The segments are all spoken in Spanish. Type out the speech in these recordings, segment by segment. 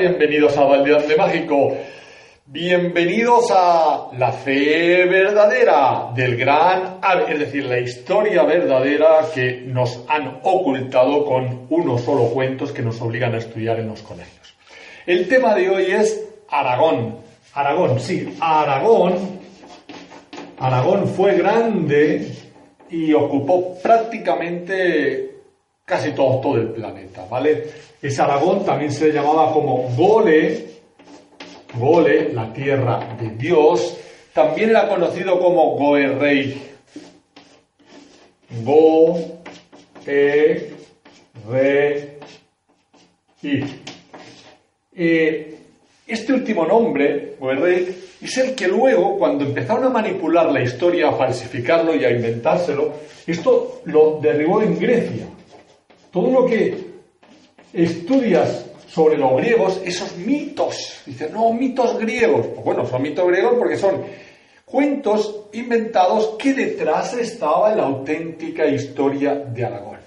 Bienvenidos a Valdeante Mágico. Bienvenidos a la fe verdadera del gran, es decir, la historia verdadera que nos han ocultado con unos solo cuentos que nos obligan a estudiar en los colegios. El tema de hoy es Aragón. Aragón, sí, Aragón. Aragón fue grande y ocupó prácticamente casi todo, el planeta, ¿vale? Ese Aragón también se le llamaba como Gole, Gole, la tierra de Dios, también era conocido como Goerrey. Go, E, Re, este último nombre, Goerrey, es el que luego, cuando empezaron a manipular la historia, a falsificarlo y a inventárselo, esto lo derribó en Grecia. Todo lo que estudias sobre los griegos, esos mitos, dicen, no, mitos griegos. Pues bueno, son mitos griegos porque son cuentos inventados que detrás estaba la auténtica historia de Aragón.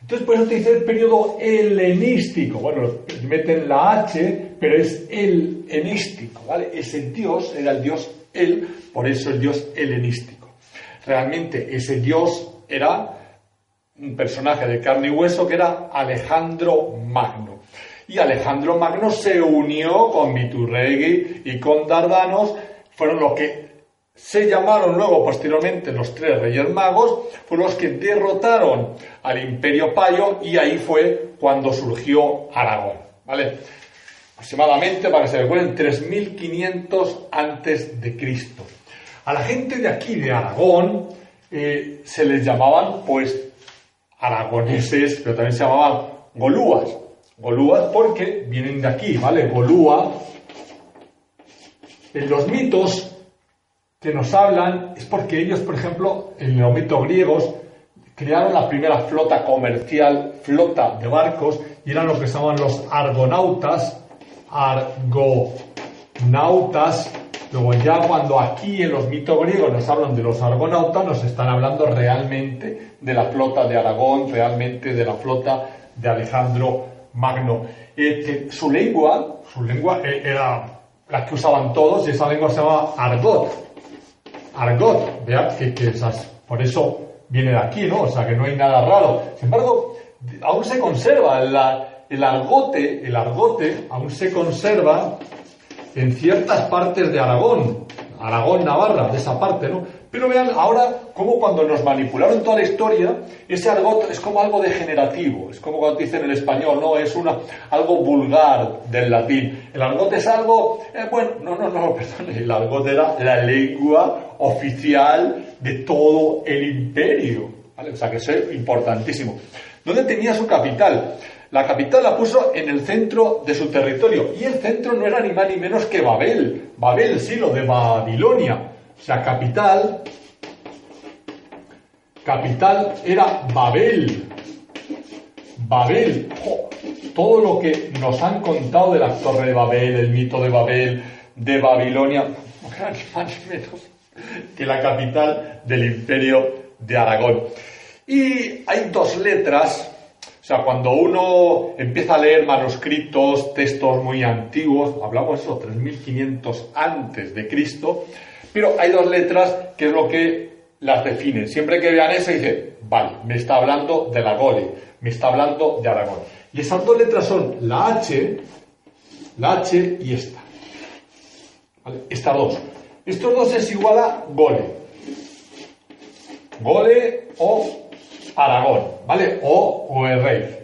Entonces, por eso te dice el periodo helenístico. Bueno, meten la H, pero es el helenístico, ¿vale? Ese dios era el dios El, por eso el dios helenístico. Realmente ese dios era un personaje de carne y hueso que era Alejandro Magno. Y Alejandro Magno se unió con Viturregui y con Dardanos, fueron los que se llamaron luego posteriormente los tres reyes magos, fueron los que derrotaron al imperio payo y ahí fue cuando surgió Aragón. ¿Vale? Aproximadamente, para que se recuerden, 3500 antes de Cristo. A la gente de aquí, de Aragón, eh, se les llamaban, pues, aragoneses, pero también se llamaban golúas. Golúas porque vienen de aquí, ¿vale? Golúa. En los mitos que nos hablan es porque ellos, por ejemplo, en los mitos griegos, crearon la primera flota comercial, flota de barcos, y eran lo que se llamaban los argonautas, argonautas. Luego ya cuando aquí en los mitos griegos nos hablan de los argonautas, nos están hablando realmente de la flota de Aragón, realmente de la flota de Alejandro Magno. Que su lengua, su lengua eh, era la que usaban todos, y esa lengua se llamaba argot. Argot, vean que, que esas, por eso viene de aquí, ¿no? O sea que no hay nada raro. Sin embargo, aún se conserva la- el argote, el argote aún se conserva en ciertas partes de Aragón, Aragón, Navarra, de esa parte, ¿no? Pero vean ahora cómo cuando nos manipularon toda la historia, ese argot es como algo degenerativo, es como cuando dicen en el español, no, es una, algo vulgar del latín. El argot es algo, eh, bueno, no, no, no, perdón, el argot era la lengua oficial de todo el imperio, ¿vale? O sea que es importantísimo. ¿Dónde tenía su capital? La capital la puso en el centro de su territorio. Y el centro no era ni más ni menos que Babel. Babel, sí, lo de Babilonia. O sea, capital. Capital era Babel. Babel. Todo lo que nos han contado de la Torre de Babel, el mito de Babel, de Babilonia, ni más ni menos que la capital del imperio de Aragón. Y hay dos letras sea, cuando uno empieza a leer manuscritos, textos muy antiguos, hablamos de eso, 3500 antes de Cristo, pero hay dos letras que es lo que las definen. Siempre que vean eso, dicen, vale, me está hablando de la Gole, me está hablando de Aragón. Y esas dos letras son la H, la H y esta. ¿Vale? Estas dos. Estos dos es igual a Gole. Gole o Aragón, ¿vale? O Goerrey.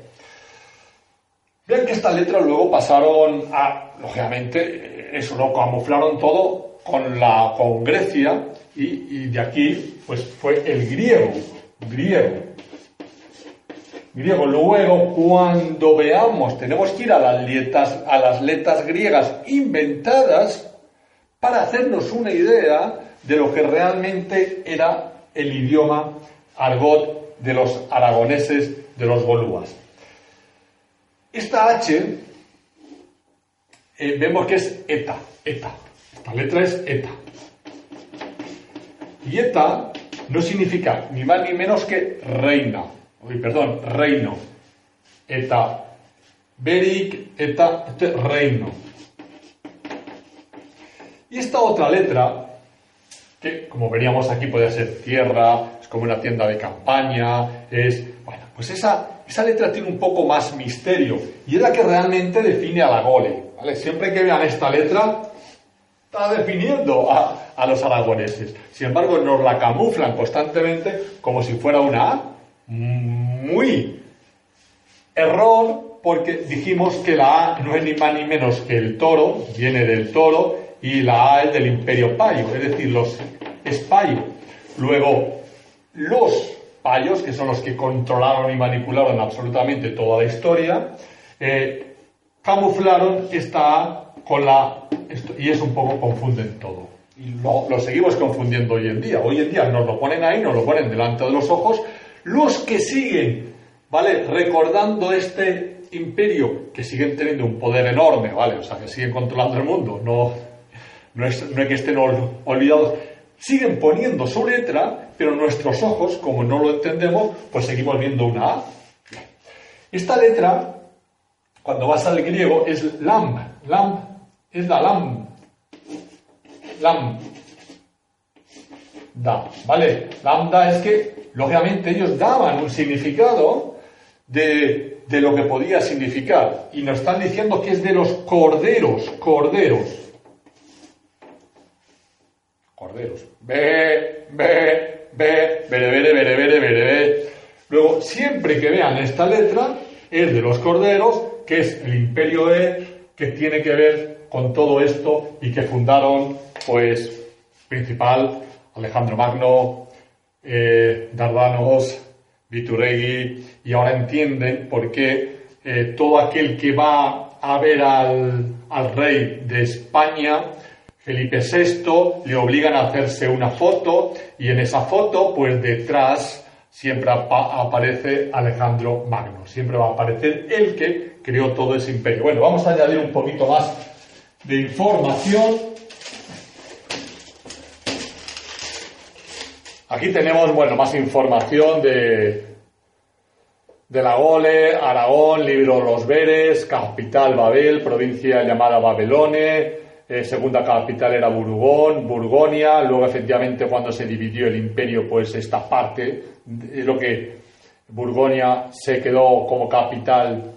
Vean que estas letras luego pasaron a, lógicamente, eso lo camuflaron todo con, la, con Grecia y, y de aquí pues fue el griego, griego. griego. Luego, cuando veamos, tenemos que ir a las, letras, a las letras griegas inventadas para hacernos una idea de lo que realmente era el idioma argot de los aragoneses, de los bolúas. Esta H eh, vemos que es eta, eta. Esta letra es eta. Y eta no significa ni más ni menos que reina. Uy, perdón, reino. Eta berik, eta, este reino. Y esta otra letra, que como veríamos aquí puede ser tierra, es como una tienda de campaña, es, bueno, pues esa, esa letra tiene un poco más misterio y es la que realmente define a la gole. Siempre que vean esta letra, está definiendo a los aragoneses. Sin embargo, nos la camuflan constantemente como si fuera una A. Muy error, porque dijimos que la A no es ni más ni menos que el toro, viene del toro, y la A es del imperio payo, es decir, los es Luego, los payos, que son los que controlaron y manipularon absolutamente toda la historia, eh, camuflaron esta A con la... y es un poco confunden todo. Y lo, lo, seguimos confundiendo hoy en día. Hoy en día nos lo ponen ahí, nos lo ponen delante de los ojos. Los que siguen, ¿vale? Recordando este imperio, que siguen teniendo un poder enorme, ¿vale? O sea, que siguen controlando el mundo. No, no, es, no es que estén olvidados. Siguen poniendo su letra, pero nuestros ojos, como no lo entendemos, pues seguimos viendo una A. Esta letra, cuando vas al griego, es lam. Lam es la lam lambda, ¿vale? Lambda es que, lógicamente, ellos daban un significado de, de lo que podía significar y nos están diciendo que es de los corderos, corderos. Corderos. Ve, ve, ve, bere, bere, bere, bere, bere, Luego, siempre que vean esta letra, es de los corderos, que es el imperio E, que tiene que ver con todo esto y que fundaron, pues, principal, Alejandro Magno, eh, Dardanos, Vituregui, y ahora entienden por qué eh, todo aquel que va a ver al, al rey de España, Felipe VI, le obligan a hacerse una foto y en esa foto, pues detrás siempre aparece Alejandro Magno, siempre va a aparecer el que creó todo ese imperio. Bueno, vamos a añadir un poquito más de información. Aquí tenemos, bueno, más información de, de la Gole, Aragón, libro Los Veres, capital Babel, provincia llamada Babelone, eh, segunda capital era Burgón, Burgonia, luego efectivamente cuando se dividió el imperio, pues esta parte, es lo que Burgonia se quedó como capital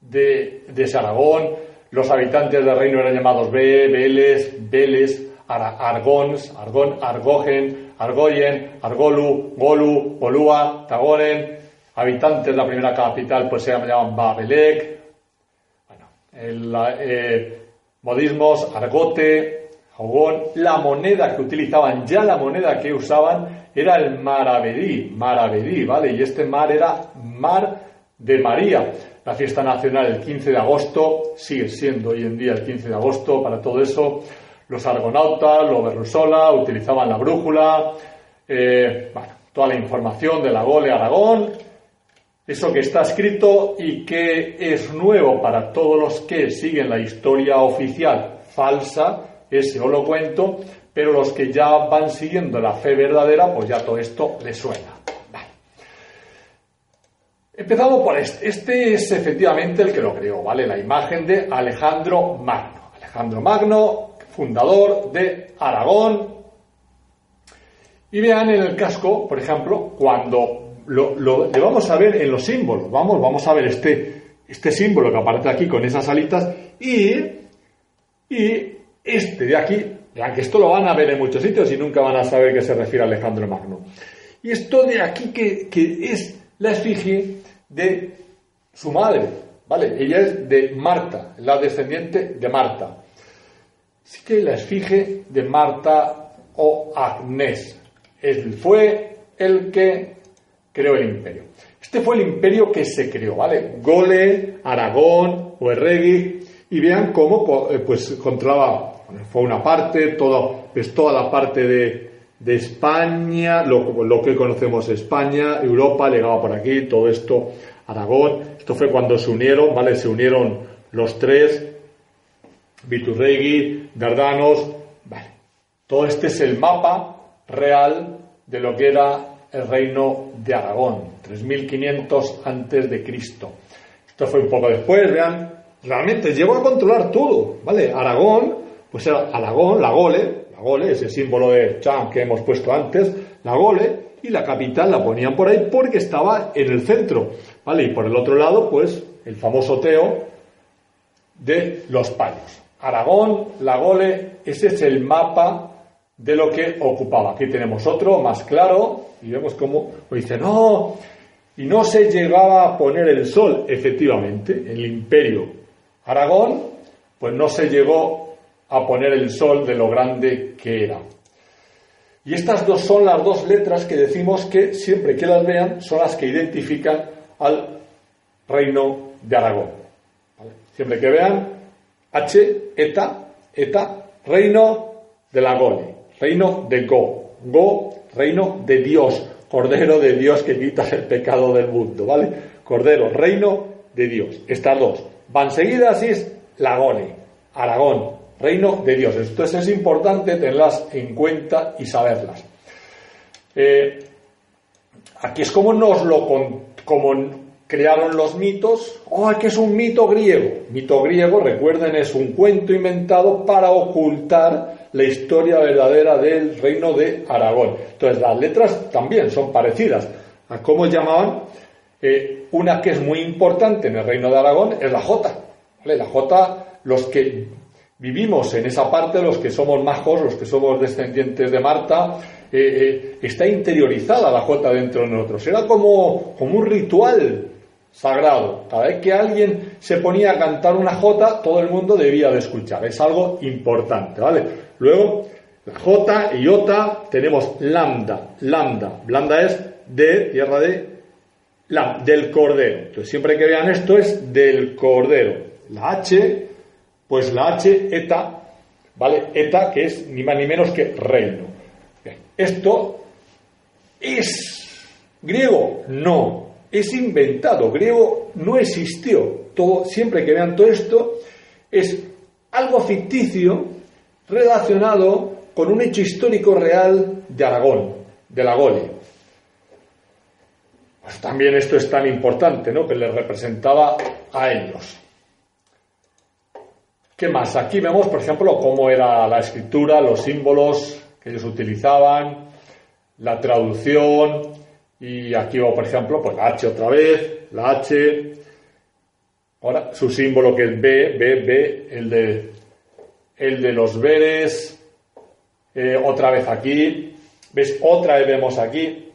de, de Aragón, los habitantes del reino eran llamados Be, Beles, Beles, Argons, Argón, Argogen, Argoyen, Argolu, Golu, Olúa, Tagoren. Habitantes de la primera capital pues se llamaban Babelec. Bueno, el, eh, modismos, Argote, Jogón. La moneda que utilizaban, ya la moneda que usaban era el maravedí, maravedí, ¿vale? Y este mar era mar de María. La fiesta nacional el 15 de agosto sigue siendo hoy en día el 15 de agosto para todo eso. Los argonautas, los berrusola, utilizaban la brújula, eh, bueno, toda la información de la Gole Aragón, eso que está escrito y que es nuevo para todos los que siguen la historia oficial falsa, ese lo cuento, pero los que ya van siguiendo la fe verdadera, pues ya todo esto les suena. Empezamos por este. Este es efectivamente el que lo creó, ¿vale? La imagen de Alejandro Magno. Alejandro Magno, fundador de Aragón. Y vean en el casco, por ejemplo, cuando lo, le vamos a ver en los símbolos. Vamos, vamos a ver este, este símbolo que aparece aquí con esas alitas y, y este de aquí, que esto lo van a ver en muchos sitios y nunca van a saber que se refiere a Alejandro Magno. Y esto de aquí que, que es la esfinge de su madre, ¿vale? Ella es de Marta, la descendiente de Marta. Así que la esfinge de Marta o Agnés. Él fue el que creó el imperio. Este fue el imperio que se creó, ¿vale? Gole, Aragón, Oerregui, y vean cómo eh, pues controlaba, fue una parte, todo, pues toda la parte de, de España, lo, lo, que conocemos España, Europa, llegaba por aquí, todo esto, Aragón, esto fue cuando se unieron, ¿vale? Se unieron los tres, Viturregui, Dardanos, vale. Todo este es el mapa real de lo que era el reino de Aragón, 3500 antes de Cristo. Esto fue un poco después, vean, realmente llegó a controlar todo, ¿vale? Aragón, pues era Aragón, la Gole, la Gole, ese símbolo de Chan que hemos puesto antes, la Gole, y la capital la ponían por ahí porque estaba en el centro, ¿vale? Y por el otro lado, pues, el famoso Teo de los Payos. Aragón, la Gole, ese es el mapa de lo que ocupaba. Aquí tenemos otro más claro y vemos cómo dice, no, y no se llegaba a poner el sol, efectivamente, en el imperio Aragón, pues no se llegó a poner el sol de lo grande que era. Y estas dos son las dos letras que decimos que siempre que las vean son las que identifican al reino de Aragón. Siempre que vean H, eta, eta, reino de Gole reino de Go. Go, reino de Dios, Cordero de Dios que quita el pecado del mundo, ¿vale? Cordero, reino de Dios. Estas dos van seguidas y es Lagone, Aragón, reino de Dios. Entonces es importante tenerlas en cuenta y saberlas. Eh, aquí es como nos lo como crearon los mitos. Oh, que es un mito griego. Mito griego, recuerden, es un cuento inventado para ocultar la historia verdadera del reino de Aragón. Entonces, las letras también son parecidas a cómo llamaban. Eh, una que es muy importante en el reino de Aragón es la J. La J, los que vivimos en esa parte, los que somos majos, los que somos descendientes de Marta, eh, eh, está interiorizada la J dentro de nosotros. Era como, como un ritual sagrado. Cada vez que alguien se ponía a cantar una J, todo el mundo debía de escuchar. Es algo importante, ¿vale? Luego, J y Iota tenemos lambda. Lambda. Lambda es de tierra de la, del cordero. Entonces, siempre que vean esto es del cordero. La H, pues la H, eta, ¿vale? Eta, que es ni más ni menos que reino. Esto es griego, no es inventado, griego no existió. Todo, siempre que vean todo esto, es algo ficticio relacionado con un hecho histórico real de Aragón, de la Gole. Pues también esto es tan importante, ¿no? Que les representaba a ellos. ¿Qué más? Aquí vemos, por ejemplo, cómo era la escritura, los símbolos que ellos utilizaban, la traducción, y aquí va, por ejemplo, pues la H otra vez, la H. Ahora, su símbolo que es B, B, B, el de, el de los veres. Eh, otra vez aquí. ¿Ves? Otra vez vemos aquí.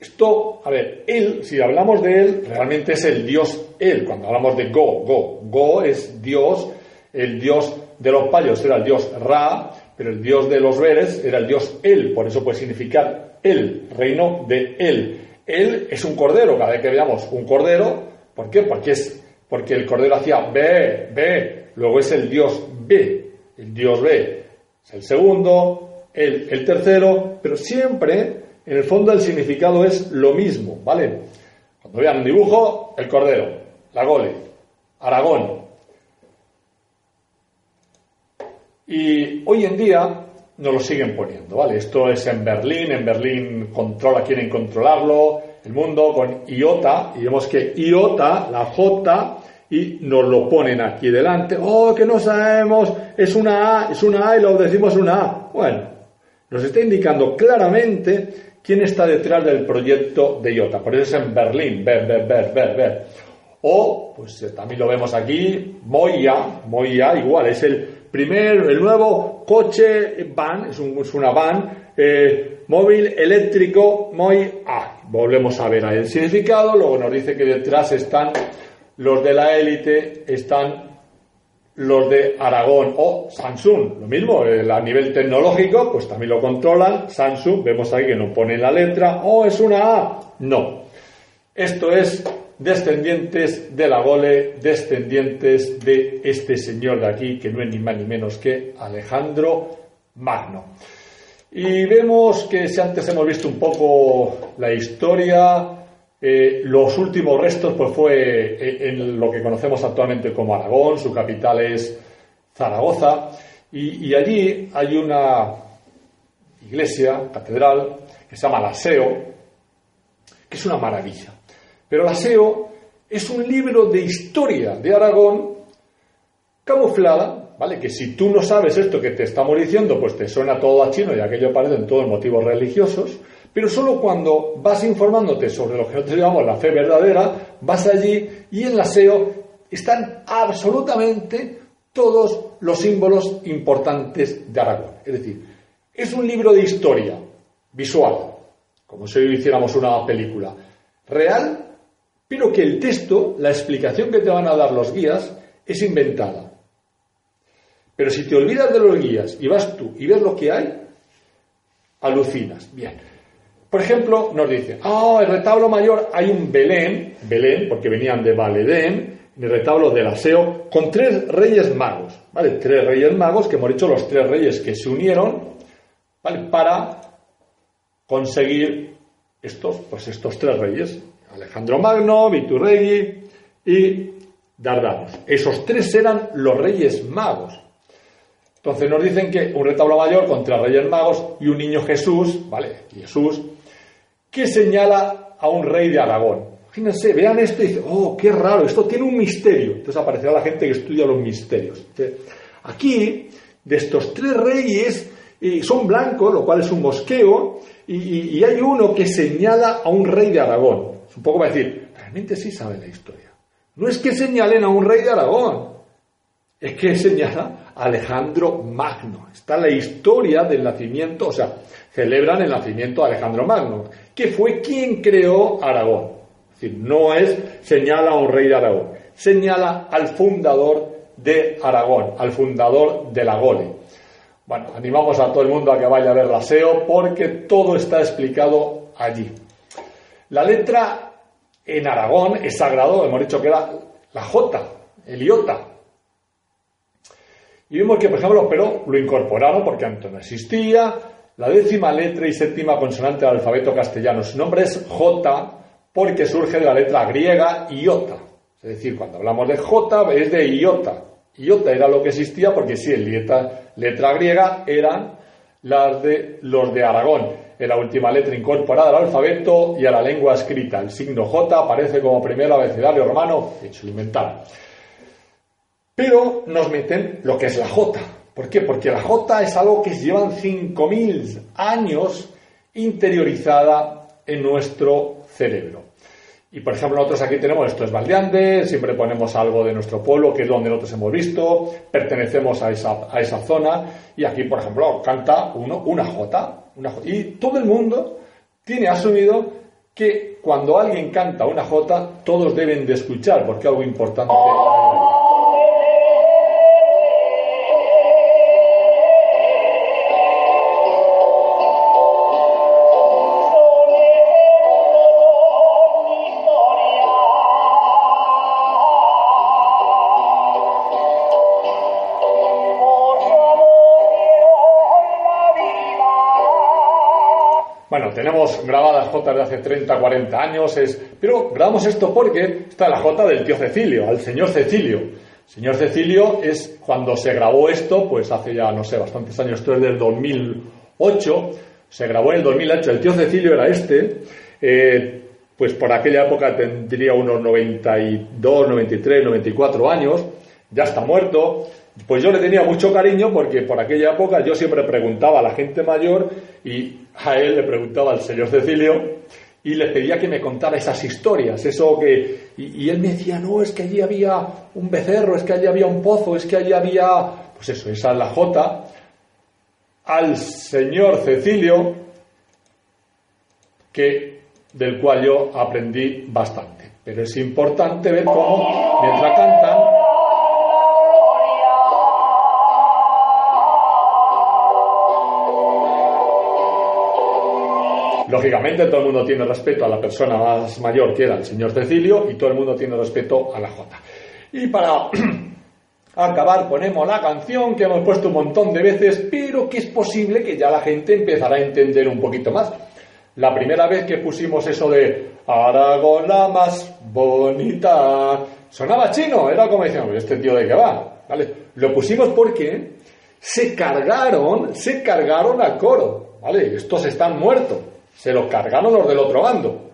Esto, a ver, él, si hablamos de él, realmente es el dios él. Cuando hablamos de Go, Go, Go es Dios, el dios de los payos era el dios Ra, pero el dios de los veres era el dios él. Por eso puede significar el reino de Él. Él es un cordero, cada vez que veamos un cordero, ¿por qué? Porque, es, porque el cordero hacía B, B, luego es el Dios B, el Dios B es el segundo, el, el tercero, pero siempre, en el fondo, el significado es lo mismo, ¿vale? Cuando vean un dibujo, el cordero, la gole, Aragón. Y hoy en día nos lo siguen poniendo, ¿vale? Esto es en Berlín, en Berlín controla, quieren controlarlo, el mundo con IOTA, y vemos que IOTA, la J, y nos lo ponen aquí delante, oh, que no sabemos, es una A, es una A y lo decimos una A. Bueno, nos está indicando claramente quién está detrás del proyecto de IOTA, por eso es en Berlín, ver, ver, ver, ver, ver. O, pues eh, también lo vemos aquí, Moya, Moya igual, es el Primero, el nuevo coche van, es, una van, eh, móvil eléctrico muy A. Volvemos a ver ahí el significado, luego nos dice que detrás están los de la élite, están los de Aragón o Samsung, lo mismo, a nivel tecnológico, pues también lo controlan, Samsung, vemos ahí que no pone la letra, oh, es una A, no. Esto es descendientes de la Gole, descendientes de este señor de aquí, que no es ni más ni menos que Alejandro Magno. Y vemos que si antes hemos visto un poco la historia, eh, los últimos restos pues fue eh, en lo que conocemos actualmente como Aragón, su capital es Zaragoza, y, allí hay una iglesia, catedral, que se llama la SEO, que es una maravilla. Pero la SEO es un libro de historia de Aragón camuflada, ¿vale? Que si tú no sabes esto que te estamos diciendo, pues te suena todo a chino y aquello parecen todos motivos religiosos, pero solo cuando vas informándote sobre lo que nosotros llamamos la fe verdadera, vas allí y en la SEO están absolutamente todos los símbolos importantes de Aragón. Es decir, es un libro de historia visual, como si hiciéramos una película, real, pero que el texto, la explicación que te van a dar los guías, es inventada. Pero si te olvidas de los guías y vas tú y ves lo que hay, alucinas. Bien. Por ejemplo, nos dice, ah, el retablo mayor hay un Belén, Belén, porque venían de Valedén, el retablo del aseo, con tres reyes magos, ¿vale? Tres reyes magos, que hemos dicho los tres reyes que se unieron, ¿vale? Para conseguir estos, pues estos tres reyes, Alejandro Magno, Viturregui y Dardanos. Esos tres eran los reyes magos. Entonces nos dicen que un retablo mayor con tres reyes magos y un niño Jesús, ¿vale? Jesús, que señala a un rey de Aragón. Fíjense, vean esto y dicen, oh, qué raro, esto tiene un misterio. Entonces aparecerá la gente que estudia los misterios. aquí, de estos tres reyes, eh, son blancos, lo cual es un mosqueo, y, y, hay uno que señala a un rey de Aragón. Es un poco para decir, realmente sí sabe la historia. No es que señalen a un rey de Aragón, es que señala Alejandro Magno. Está la historia del nacimiento, o sea, celebran el nacimiento de Alejandro Magno, que fue quien creó Aragón. Es decir, no es señala a un rey de Aragón, señala al fundador de Aragón, al fundador de la Gole. Bueno, animamos a todo el mundo a que vaya a ver la SEO porque todo está explicado allí. La letra en Aragón es sagrado, hemos dicho que era la J, el iota. Y vemos que, por ejemplo, pero lo incorporaron porque antes no existía, la décima letra y séptima consonante del alfabeto castellano. Su nombre es J porque surge de la letra griega iota. Es decir, cuando hablamos de J es de iota. Iota era lo que existía porque sí, el letra, letra griega eran las de los de Aragón. En la última letra incorporada al alfabeto y a la lengua escrita. El signo J aparece como primer abecedario romano, hecho inventado. Pero nos meten lo que es la J. ¿Por qué? Porque la J es algo que llevan 5.000 años interiorizada en nuestro cerebro. Y por ejemplo, nosotros aquí tenemos esto es Valdeande, siempre ponemos algo de nuestro pueblo, que es donde nosotros hemos visto, pertenecemos a esa, a esa zona, y aquí, por ejemplo, canta uno una J, una. Y todo el mundo tiene asumido que cuando alguien canta una J, todos deben de escuchar, porque algo importante. Tenemos grabadas J de hace 30, 40 años, es... pero grabamos esto porque está la J del tío Cecilio, al señor Cecilio. Señor Cecilio es cuando se grabó esto, pues hace ya, no sé, bastantes años, esto es del 2008, se grabó en el 2008, el tío Cecilio era este, eh, pues por aquella época tendría unos 92, 93, 94 años, ya está muerto, pues yo le tenía mucho cariño porque por aquella época yo siempre preguntaba a la gente mayor y a él le preguntaba al señor Cecilio y le pedía que me contara esas historias, eso que... Y, él me decía, no, es que allí había un becerro, es que allí había un pozo, es que allí había... Pues eso, esa es la J. Al señor Cecilio, que, del cual yo aprendí bastante. Pero es importante ver cómo, mientras cantan, Lógicamente todo el mundo tiene respeto a la persona más mayor que era el señor Cecilio y todo el mundo tiene respeto a la Jota. Y para acabar ponemos la canción que hemos puesto un montón de veces, pero que es posible que ya la gente empezará a entender un poquito más. La primera vez que pusimos eso de Aragón la más bonita, sonaba chino, era como decíamos, este tío de qué va, ¿vale? Lo pusimos porque se cargaron, se cargaron al coro, ¿vale? Estos están muertos, se los cargaron los del otro bando.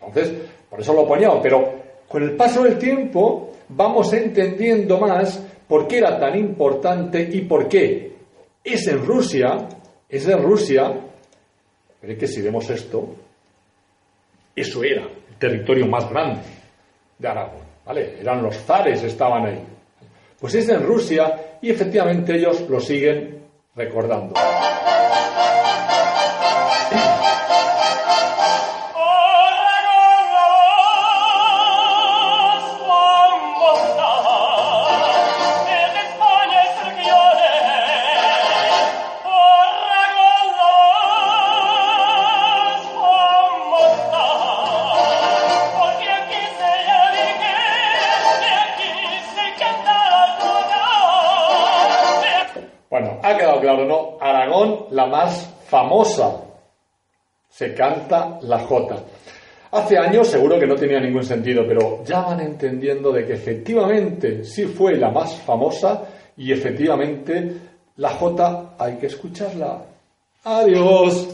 Entonces, por eso lo poníamos, pero con el paso del tiempo vamos entendiendo más por qué era tan importante y por qué es en Rusia, es en Rusia, pero que si vemos esto, eso era el territorio más grande de Aragón, ¿vale? Eran los zares, estaban ahí. Pues es en Rusia y efectivamente ellos lo siguen recordando. Más famosa. Se canta la Jota. Hace años seguro que no tenía ningún sentido, pero ya van entendiendo de que efectivamente sí fue la más famosa y efectivamente la Jota hay que escucharla. Adiós.